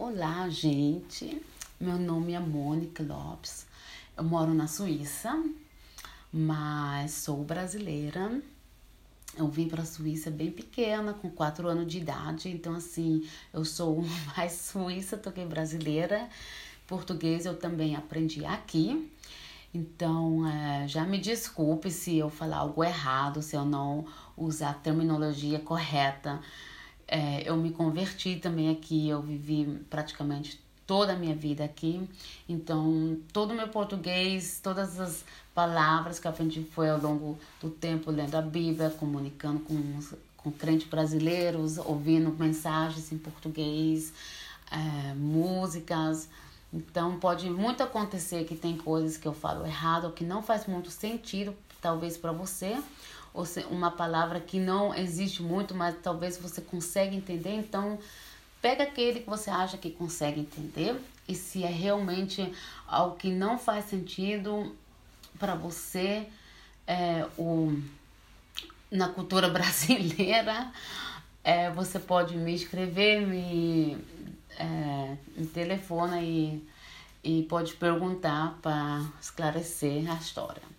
Olá, gente. Meu nome é Mônica Lopes. Eu moro na Suíça, mas sou brasileira. Eu vim para a Suíça bem pequena, com 4 anos de idade, então assim, eu sou mais suíça do que brasileira. Português eu também aprendi aqui. Então, é, já me desculpe se eu falar algo errado, se eu não usar a terminologia correta é, eu me converti também aqui, eu vivi praticamente toda a minha vida aqui. Então, todo o meu português, todas as palavras que eu aprendi foi ao longo do tempo lendo a Bíblia, comunicando com, com crentes brasileiros, ouvindo mensagens em português, é, músicas. Então, pode muito acontecer que tem coisas que eu falo errado ou que não faz muito sentido, talvez para você, ou uma palavra que não existe muito, mas talvez você consiga entender. Então, pega aquele que você acha que consegue entender e se é realmente algo que não faz sentido para você, é, o, na cultura brasileira, é, você pode me escrever, me, é, me telefona e, e pode perguntar para esclarecer a história.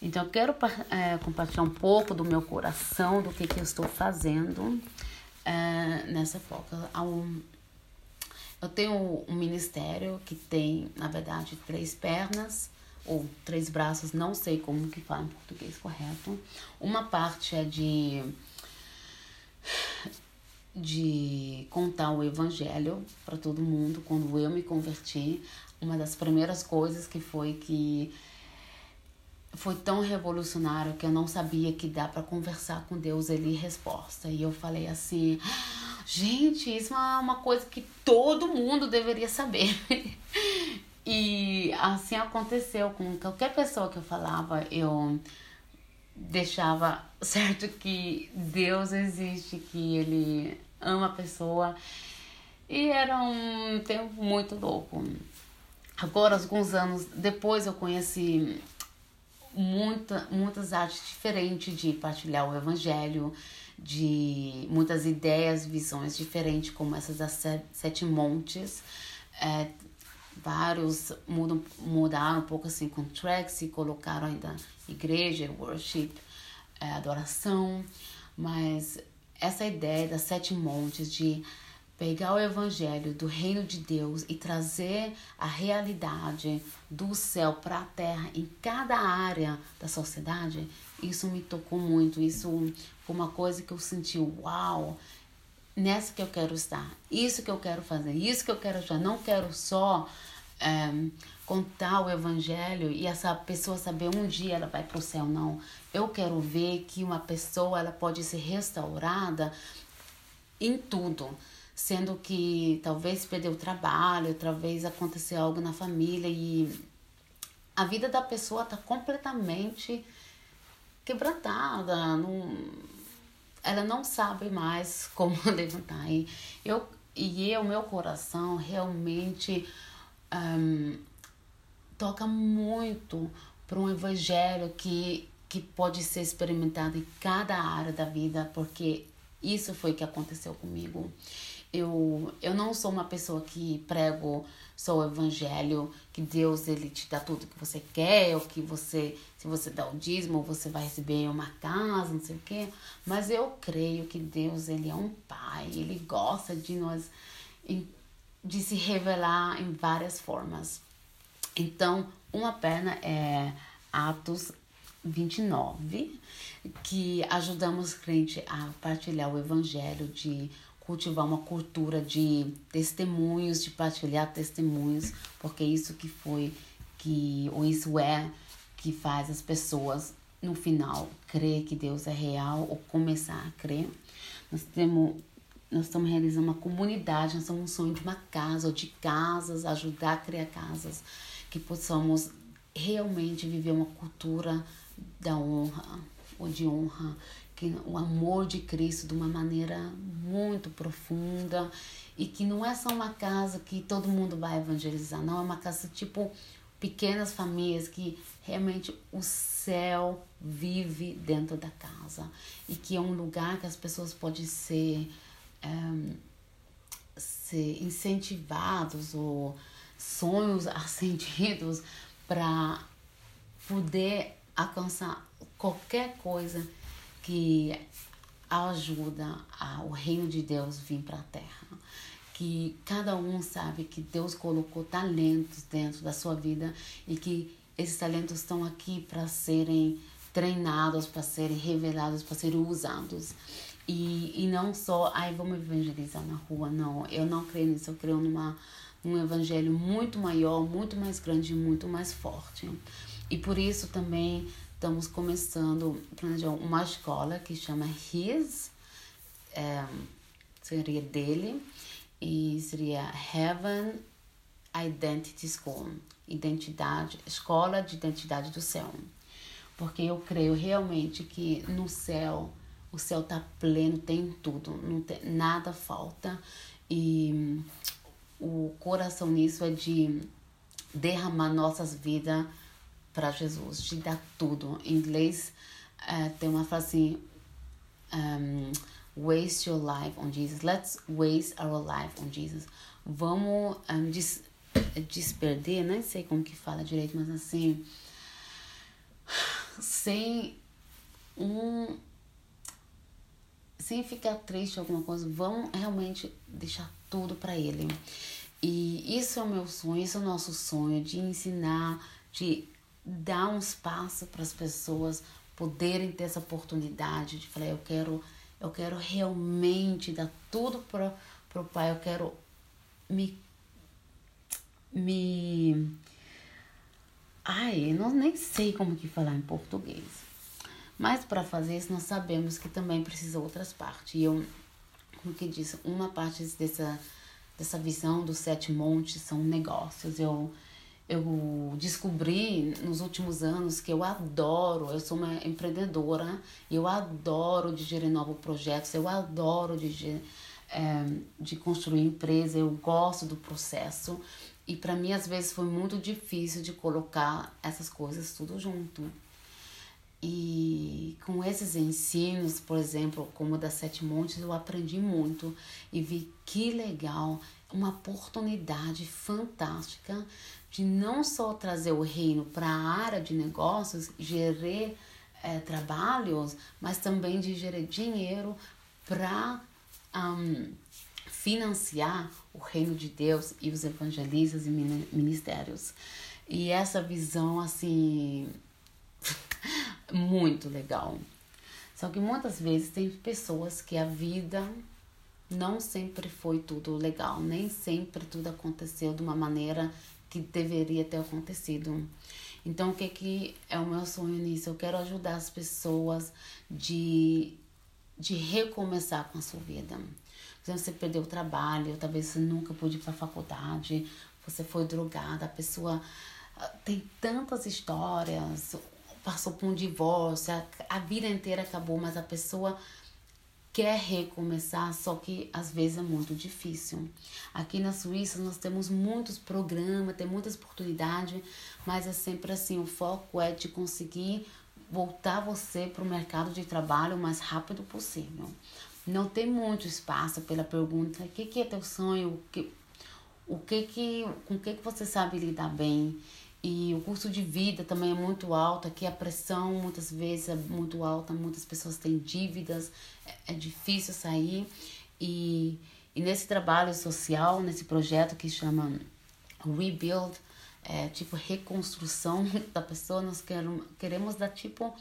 Então, eu quero é, compartilhar um pouco do meu coração, do que, que eu estou fazendo é, nessa época. Eu tenho um ministério que tem, na verdade, três pernas ou três braços, não sei como que fala em português correto. Uma parte é de de contar o evangelho para todo mundo. Quando eu me converti, uma das primeiras coisas que foi que foi tão revolucionário que eu não sabia que dá para conversar com Deus ele resposta. E eu falei assim, gente, isso é uma coisa que todo mundo deveria saber. e assim aconteceu com qualquer pessoa que eu falava, eu deixava certo que Deus existe, que ele ama a pessoa. E era um tempo muito louco. Agora, alguns anos depois, eu conheci muita, muitas artes diferentes de partilhar o evangelho, de muitas ideias, visões diferentes, como essas das sete montes. É, vários mudam, mudaram um pouco assim com tracks e colocaram ainda igreja, worship, é, adoração, mas essa ideia das sete montes de pegar o evangelho do reino de Deus e trazer a realidade do céu para a terra em cada área da sociedade, isso me tocou muito. Isso foi uma coisa que eu senti, uau, nessa que eu quero estar, isso que eu quero fazer, isso que eu quero já. Não quero só é, contar o evangelho e essa pessoa saber um dia ela vai para o céu, não. Eu quero ver que uma pessoa ela pode ser restaurada em tudo sendo que talvez perdeu o trabalho, talvez aconteceu algo na família e a vida da pessoa está completamente quebrantada, não, ela não sabe mais como levantar. E eu e eu, meu coração realmente um, toca muito para um evangelho que, que pode ser experimentado em cada área da vida, porque isso foi o que aconteceu comigo eu, eu não sou uma pessoa que prego só o evangelho, que Deus ele te dá tudo que você quer, ou que você, se você dá o dízimo, você vai receber uma casa, não sei o quê. Mas eu creio que Deus ele é um pai, ele gosta de nós, de se revelar em várias formas. Então, uma perna é Atos 29, que ajudamos crente a partilhar o evangelho de cultivar uma cultura de testemunhos, de partilhar testemunhos, porque isso que foi que ou isso é que faz as pessoas no final crer que Deus é real ou começar a crer. Nós temos nós estamos realizando uma comunidade, nós temos um sonho de uma casa ou de casas, ajudar a criar casas, que possamos realmente viver uma cultura da honra ou de honra que o amor de Cristo de uma maneira muito profunda e que não é só uma casa que todo mundo vai evangelizar, não. É uma casa tipo pequenas famílias que realmente o céu vive dentro da casa e que é um lugar que as pessoas podem ser, um, ser incentivados ou sonhos acendidos para poder alcançar qualquer coisa que ajuda o reino de Deus vir para a terra. Que cada um sabe que Deus colocou talentos dentro da sua vida e que esses talentos estão aqui para serem treinados, para serem revelados, para serem usados. E, e não só, ai, vamos evangelizar na rua, não. Eu não creio nisso, eu creio numa, num evangelho muito maior, muito mais grande, muito mais forte. E por isso também estamos começando uma escola que chama His, é, seria dele, e seria Heaven Identity School, identidade, escola de identidade do céu. Porque eu creio realmente que no céu, o céu está pleno, tem tudo, não tem, nada falta. E o coração nisso é de derramar nossas vidas para Jesus, de dar tudo. Em inglês uh, tem uma frase assim, um, waste your life on Jesus. Let's waste our life on Jesus. Vamos um, des desperder, nem sei como que fala direito, mas assim, sem um sem ficar triste alguma coisa, vamos realmente deixar tudo para ele. E isso é o meu sonho, isso é o nosso sonho de ensinar, de dar um espaço para as pessoas poderem ter essa oportunidade de falar, eu quero, eu quero realmente dar tudo para o pai, eu quero me me ai, eu não nem sei como que falar em português. Mas para fazer isso nós sabemos que também precisa outras partes. E eu, como que disse, uma parte dessa dessa visão dos sete montes são negócios. Eu eu descobri nos últimos anos que eu adoro, eu sou uma empreendedora, eu adoro de novos projetos, eu adoro de, é, de construir empresa, eu gosto do processo. E para mim, às vezes, foi muito difícil de colocar essas coisas tudo junto. E com esses ensinos, por exemplo, como o da Sete Montes, eu aprendi muito e vi que legal, uma oportunidade fantástica de não só trazer o reino para a área de negócios, gerar é, trabalhos, mas também de gerar dinheiro para um, financiar o reino de Deus e os evangelistas e ministérios. E essa visão, assim, muito legal. Só que muitas vezes tem pessoas que a vida não sempre foi tudo legal, nem sempre tudo aconteceu de uma maneira que deveria ter acontecido. Então, o que, que é o meu sonho nisso? Eu quero ajudar as pessoas de, de recomeçar com a sua vida. Por exemplo, você perdeu o trabalho, talvez você nunca pôde ir para a faculdade, você foi drogada, a pessoa ah, tem tantas histórias, passou por um divórcio, a, a vida inteira acabou, mas a pessoa quer recomeçar, só que às vezes é muito difícil. Aqui na Suíça nós temos muitos programas, tem muitas oportunidades, mas é sempre assim, o foco é de conseguir voltar você para o mercado de trabalho o mais rápido possível. Não tem muito espaço pela pergunta, o que, que é teu sonho, o que, o que que, com o que, que você sabe lidar bem, e o custo de vida também é muito alto. Aqui a pressão muitas vezes é muito alta, muitas pessoas têm dívidas, é, é difícil sair. E, e nesse trabalho social, nesse projeto que chama Rebuild, é, tipo reconstrução da pessoa, nós queremos, queremos dar tipo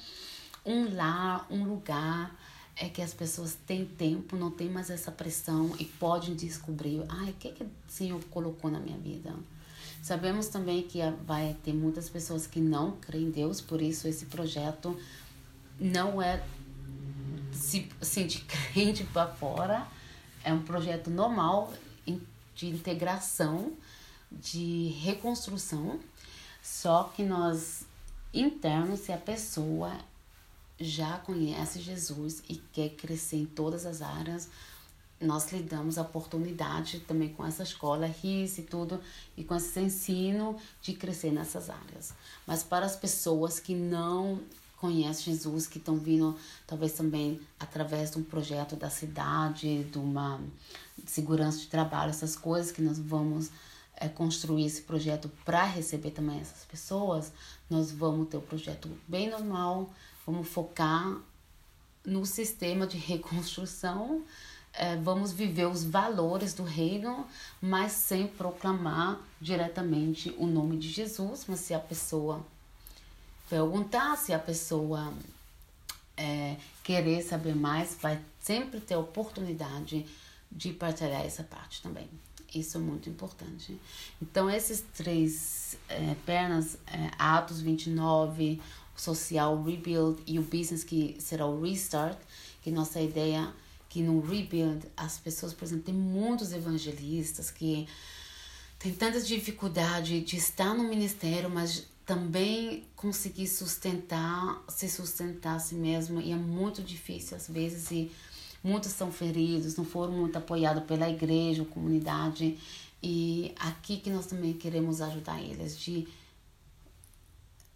um lar, um lugar é que as pessoas têm tempo, não tem mais essa pressão e podem descobrir, ai, o que, que o Senhor colocou na minha vida? Sabemos também que vai ter muitas pessoas que não creem em Deus, por isso esse projeto não é se, assim, de crente para fora, é um projeto normal de integração, de reconstrução, só que nós internos, se a pessoa já conhece Jesus e quer crescer em todas as áreas, nós lhe damos a oportunidade também com essa escola RIS e tudo, e com esse ensino de crescer nessas áreas. Mas para as pessoas que não conhecem Jesus, que estão vindo talvez também através de um projeto da cidade, de uma segurança de trabalho, essas coisas que nós vamos é, construir esse projeto para receber também essas pessoas, nós vamos ter o um projeto bem normal, vamos focar no sistema de reconstrução, é, vamos viver os valores do reino, mas sem proclamar diretamente o nome de Jesus. Mas se a pessoa perguntar, se a pessoa é, querer saber mais, vai sempre ter oportunidade de partilhar essa parte também. Isso é muito importante. Então, esses três é, pernas, é, Atos 29, o social, rebuild e o business, que será o restart, que nossa ideia que no rebuild as pessoas, por exemplo, tem muitos evangelistas que têm tanta dificuldade de estar no ministério, mas também conseguir sustentar, se sustentar a si mesmo, e é muito difícil às vezes, e muitos são feridos, não foram muito apoiados pela igreja, comunidade, e aqui que nós também queremos ajudar eles, de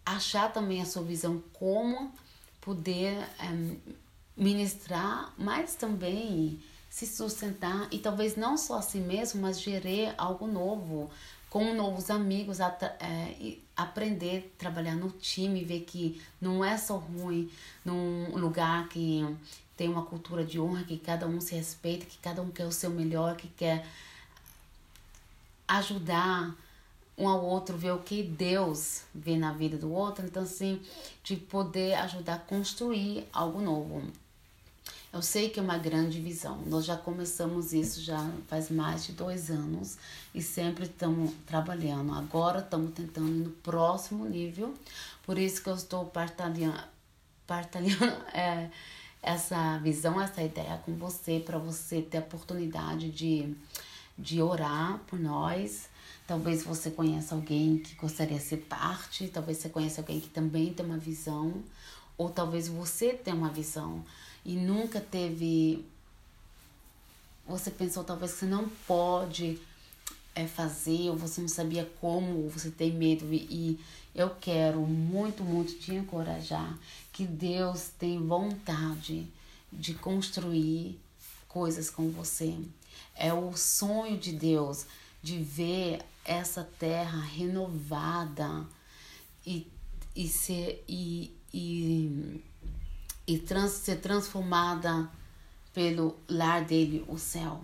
achar também a sua visão como poder um, eh, ministrar, mas também se sustentar e talvez não só a si mesmo, mas gerar algo novo, com novos amigos, é, aprender a trabalhar no time, ver que não é só ruim num lugar que tem uma cultura de honra, que cada um se respeita, que cada um quer o seu melhor, que quer ajudar um ao outro, ver o que Deus vê na vida do outro. Então, assim, de poder ajudar a construir algo novo. Eu sei que é uma grande visão. Nós já começamos isso já faz mais de dois anos e sempre estamos trabalhando. Agora estamos tentando ir no próximo nível. Por isso que eu estou partilhando, partilhando é, essa visão, essa ideia com você, para você ter a oportunidade de, de orar por nós. Talvez você conheça alguém que gostaria de ser parte, talvez você conheça alguém que também tem uma visão, ou talvez você tenha uma visão e nunca teve. Você pensou talvez que você não pode é, fazer, ou você não sabia como, ou você tem medo. E eu quero muito, muito te encorajar que Deus tem vontade de construir coisas com você. É o sonho de Deus de ver essa terra renovada e, e ser e, e e trans, ser transformada pelo lar dele, o céu.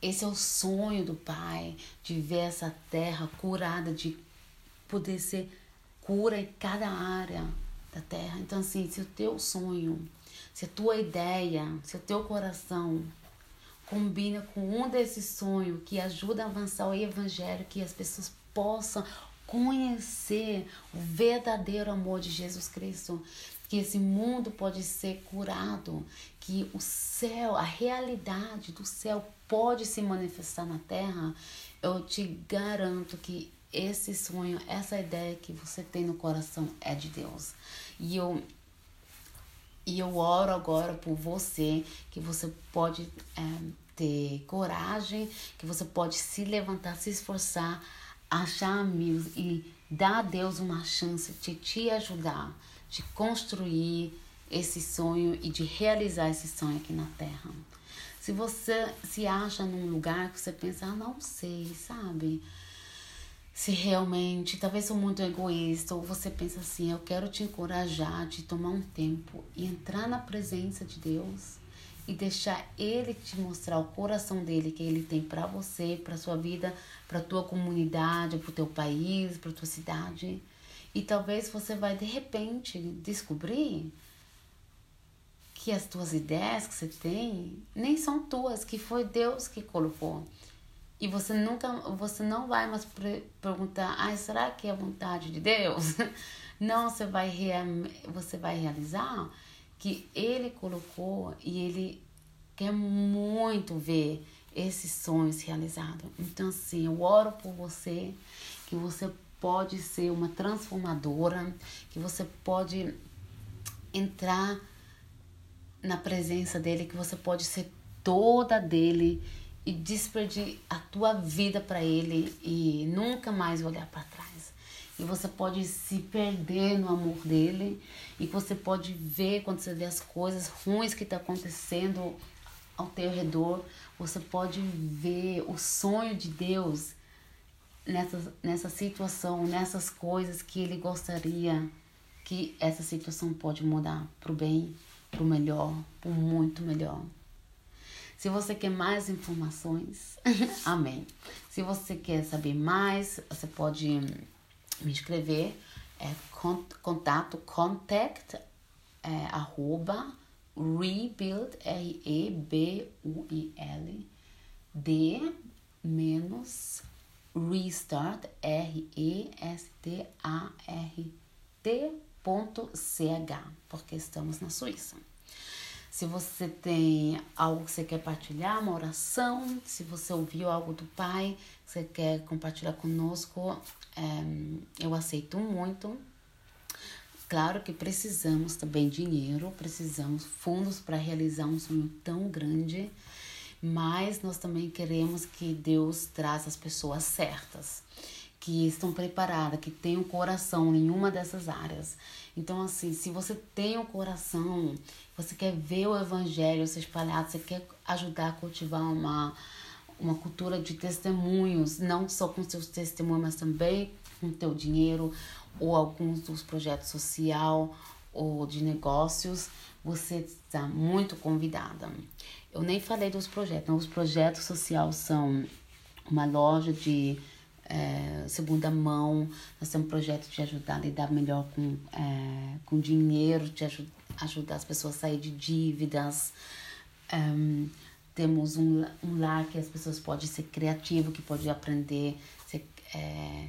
Esse é o sonho do Pai, de ver essa terra curada, de poder ser cura em cada área da terra. Então, assim, se o teu sonho, se a tua ideia, se o teu coração combina com um desses sonhos que ajuda a avançar o evangelho, que as pessoas possam conhecer o verdadeiro amor de Jesus Cristo, que esse mundo pode ser curado, que o céu, a realidade do céu pode se manifestar na terra, eu te garanto que esse sonho, essa ideia que você tem no coração é de Deus. E eu e eu oro agora por você, que você pode é, ter coragem, que você pode se levantar, se esforçar, achar amigos e dar a Deus uma chance de te ajudar de construir esse sonho e de realizar esse sonho aqui na Terra. Se você se acha num lugar que você pensa, ah, não sei, sabe? Se realmente, talvez sou muito egoísta, ou você pensa assim, eu quero te encorajar de tomar um tempo e entrar na presença de Deus e deixar Ele te mostrar o coração dele que Ele tem para você, para sua vida, para tua comunidade, para o teu país, para tua cidade. E talvez você vai de repente descobrir que as tuas ideias que você tem nem são tuas, que foi Deus que colocou. E você nunca, você não vai mais perguntar, ah, será que é a vontade de Deus? Não, você vai, você vai realizar que Ele colocou e Ele quer muito ver esses sonhos realizados. Então, assim, eu oro por você, que você pode ser uma transformadora, que você pode entrar na presença dele, que você pode ser toda dele e despedir a tua vida para ele e nunca mais olhar para trás. E você pode se perder no amor dele e você pode ver quando você vê as coisas ruins que está acontecendo ao teu redor, você pode ver o sonho de Deus nessa, nessa situação, nessas coisas que Ele gostaria que essa situação pode mudar para o bem, para o melhor, para muito melhor. Se você quer mais informações, amém. Se você quer saber mais, você pode me escrever. É contato contact é, arroba rebuild r e b u i l d menos restart r e s t a r t ponto ch porque estamos na Suíça. Se você tem algo que você quer partilhar, uma oração, se você ouviu algo do Pai, você quer compartilhar conosco, é, eu aceito muito. Claro que precisamos também dinheiro, precisamos fundos para realizar um sonho tão grande, mas nós também queremos que Deus traz as pessoas certas, que estão preparadas, que têm um coração em uma dessas áreas. Então, assim, se você tem um coração, você quer ver o evangelho se espalhado, você quer ajudar a cultivar uma, uma cultura de testemunhos, não só com seus testemunhos, mas também com teu dinheiro ou alguns dos projetos social ou de negócios, você está muito convidada. Eu nem falei dos projetos, os projetos sociais são uma loja de é, segunda mão, nós temos um projeto de ajudar a lidar melhor com, é, com dinheiro, de ajud ajudar as pessoas a sair de dívidas. Um, temos um, um lar que as pessoas podem ser criativo, que pode aprender ser, é,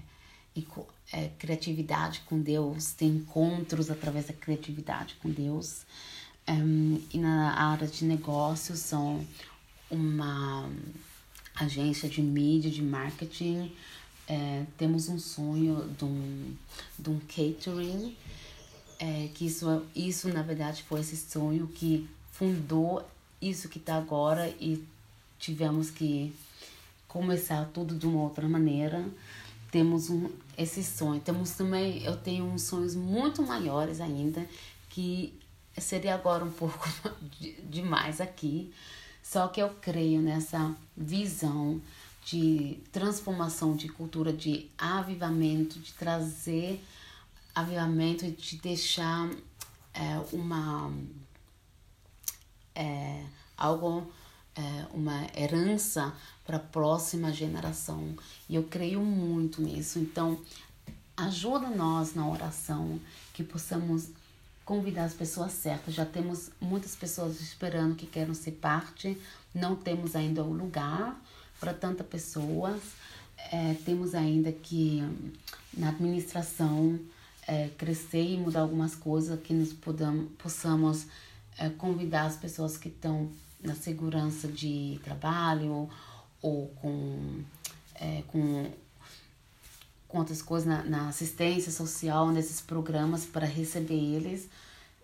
é, criatividade com Deus, ter encontros através da criatividade com Deus. Um, e na área de negócios são uma agência de mídia, de marketing, é, temos um sonho de um, de um catering, é, que isso, isso na verdade foi esse sonho que fundou isso que está agora e tivemos que começar tudo de uma outra maneira. Temos um, esse sonho. Temos também, eu tenho uns sonhos muito maiores ainda, que seria agora um pouco demais aqui. Só que eu creio nessa visão de transformação de cultura, de avivamento, de trazer avivamento e de deixar é, uma é, algo é, uma herança para a próxima geração. E eu creio muito nisso. Então ajuda nós na oração que possamos convidar as pessoas certas. Já temos muitas pessoas esperando que querem ser parte. Não temos ainda o lugar para tantas pessoas. É, temos ainda que, na administração, é, crescer e mudar algumas coisas que nos podamos, possamos é, convidar as pessoas que estão na segurança de trabalho ou com, é, com, com outras coisas na, na, assistência social, nesses programas para receber eles.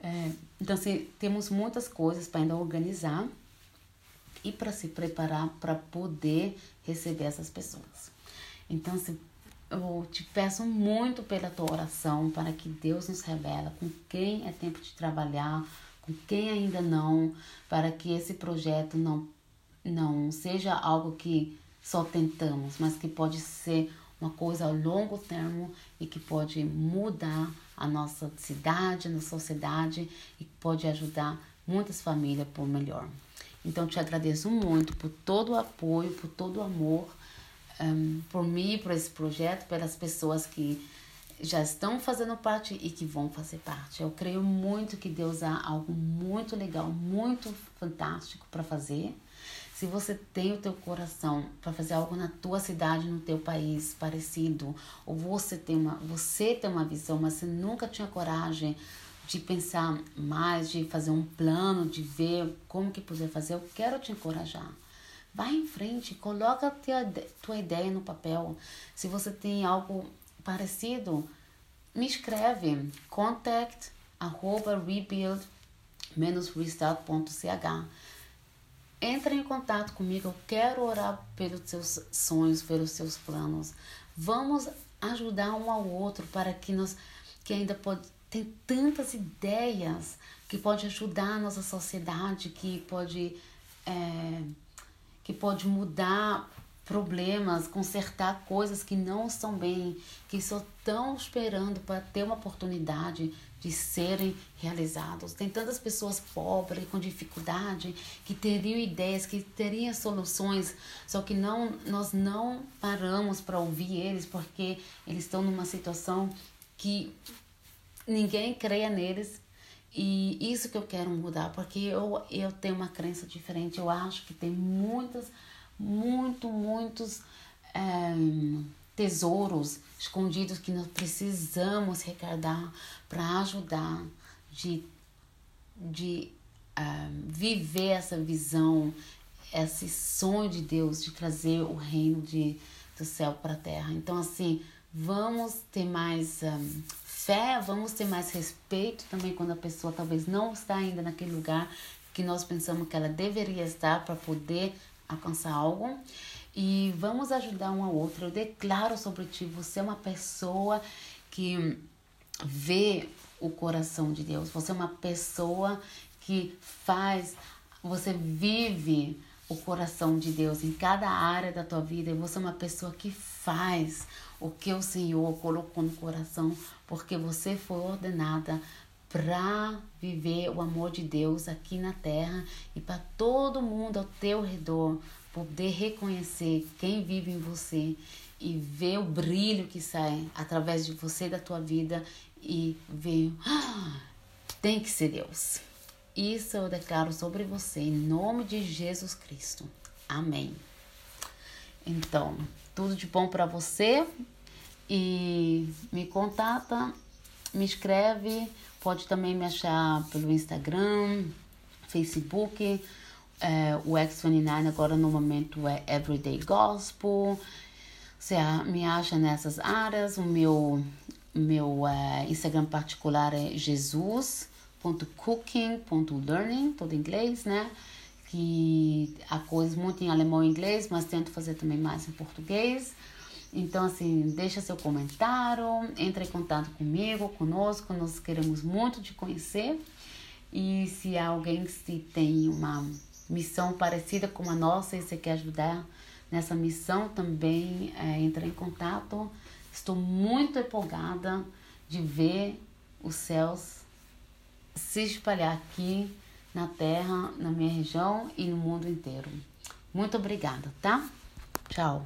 É, então, assim, temos muitas coisas para ainda organizar e para se preparar para poder receber essas pessoas. Então, se eu te peço muito pela tua oração para que Deus nos revela com quem é tempo de trabalhar, com quem ainda não, para que esse projeto não não seja algo que só tentamos, mas que pode ser uma coisa a longo termo e que pode mudar a nossa cidade, a nossa sociedade e pode ajudar muitas famílias por melhor. Então, te agradeço muito por todo o apoio, por todo o amor, um, por mim, por esse projeto, pelas pessoas que já estão fazendo parte e que vão fazer parte. Eu creio muito que Deus há algo muito legal, muito fantástico para fazer. Se você tem o teu coração para fazer algo na tua cidade, no teu país parecido, ou você tem uma, você tem uma visão, mas você nunca tinha coragem de pensar mais, de fazer um plano, de ver como que poder fazer, eu quero te encorajar. Vai em frente, coloca a tua, tua ideia no papel. Se você tem algo parecido, me escreve contact arroba rebuild restart.ch Entre em contato comigo, eu quero orar pelos seus sonhos, pelos seus planos. Vamos ajudar um ao outro para que nós que ainda pode tem tantas ideias que pode ajudar a nossa sociedade, que pode é, que pode mudar problemas, consertar coisas que não estão bem, que só estão esperando para ter uma oportunidade de serem realizados. Tem tantas pessoas pobres, com dificuldade, que teriam ideias, que teriam soluções, só que não nós não paramos para ouvir eles porque eles estão numa situação que ninguém creia neles. E isso que eu quero mudar, porque eu, eu tenho uma crença diferente. Eu acho que tem muitas muito, muitos é, tesouros escondidos que nós precisamos recordar para ajudar de, de é, viver essa visão, esse sonho de Deus de trazer o reino de, do céu para a terra. Então, assim, vamos ter mais um, fé, vamos ter mais respeito também quando a pessoa talvez não está ainda naquele lugar que nós pensamos que ela deveria estar para poder alcançar algo e vamos ajudar um ao outro. Eu declaro sobre ti, você é uma pessoa que vê o coração de Deus. Você é uma pessoa que faz, você vive o coração de Deus em cada área da tua vida. E você é uma pessoa que faz o que o Senhor colocou no coração, porque você foi ordenada para viver o amor de Deus aqui na terra e para todo mundo ao teu redor poder reconhecer quem vive em você e ver o brilho que sai através de você da tua vida e ver ah, tem que ser Deus. Isso eu declaro sobre você em nome de Jesus Cristo. Amém. Então, tudo de bom para você e me contata, me escreve Pode também me achar pelo Instagram, Facebook. É, o X29 agora no momento é Everyday Gospel. Você me acha nessas áreas. O meu, meu é, Instagram particular é jesus.cooking.learning, todo em inglês, né? Que há coisas muito em alemão e inglês, mas tento fazer também mais em português. Então, assim, deixa seu comentário, entre em contato comigo, conosco, nós queremos muito te conhecer. E se alguém se tem uma missão parecida com a nossa e você quer ajudar nessa missão, também é, entre em contato. Estou muito empolgada de ver os céus se espalhar aqui na terra, na minha região e no mundo inteiro. Muito obrigada, tá? Tchau.